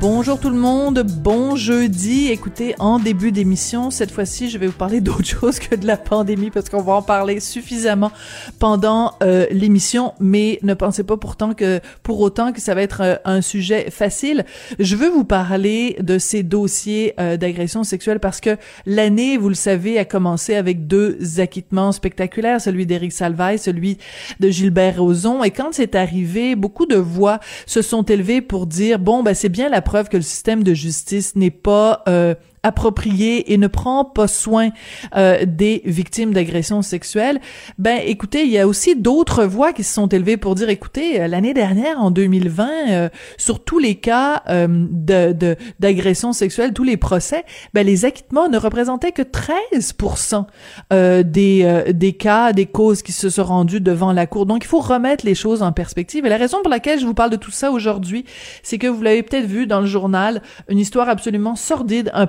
Bonjour tout le monde, bon jeudi. Écoutez, en début d'émission, cette fois-ci, je vais vous parler d'autre chose que de la pandémie parce qu'on va en parler suffisamment pendant euh, l'émission, mais ne pensez pas pourtant que pour autant que ça va être euh, un sujet facile. Je veux vous parler de ces dossiers euh, d'agression sexuelle parce que l'année, vous le savez, a commencé avec deux acquittements spectaculaires, celui d'Éric Salvaille, celui de Gilbert Rozon, et quand c'est arrivé, beaucoup de voix se sont élevées pour dire bon ben c'est bien la preuve que le système de justice n'est pas euh, approprié et ne prend pas soin euh, des victimes d'agressions sexuelles, ben écoutez, il y a aussi d'autres voix qui se sont élevées pour dire écoutez, euh, l'année dernière en 2020 euh, sur tous les cas euh, de d'agressions sexuelles, tous les procès, ben les acquittements ne représentaient que 13% euh, des des cas, des causes qui se sont rendues devant la cour. Donc il faut remettre les choses en perspective et la raison pour laquelle je vous parle de tout ça aujourd'hui, c'est que vous l'avez peut-être vu dans le journal, une histoire absolument sordide, un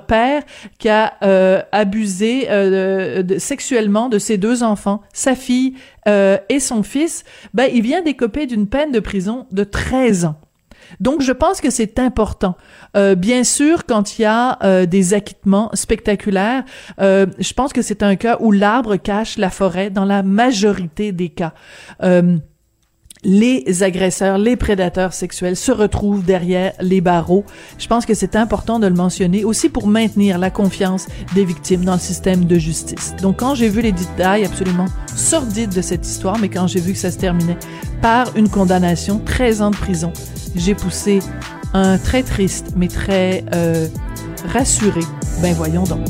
qui a euh, abusé euh, sexuellement de ses deux enfants, sa fille euh, et son fils, ben, il vient d'écoper d'une peine de prison de 13 ans. Donc, je pense que c'est important. Bien sûr, quand il y a des acquittements spectaculaires, je pense que c'est un cas où l'arbre cache la forêt dans la majorité des cas les agresseurs, les prédateurs sexuels se retrouvent derrière les barreaux. Je pense que c'est important de le mentionner aussi pour maintenir la confiance des victimes dans le système de justice. Donc quand j'ai vu les détails absolument sordides de cette histoire, mais quand j'ai vu que ça se terminait par une condamnation, 13 ans de prison, j'ai poussé un très triste mais très euh, rassuré. Ben voyons donc.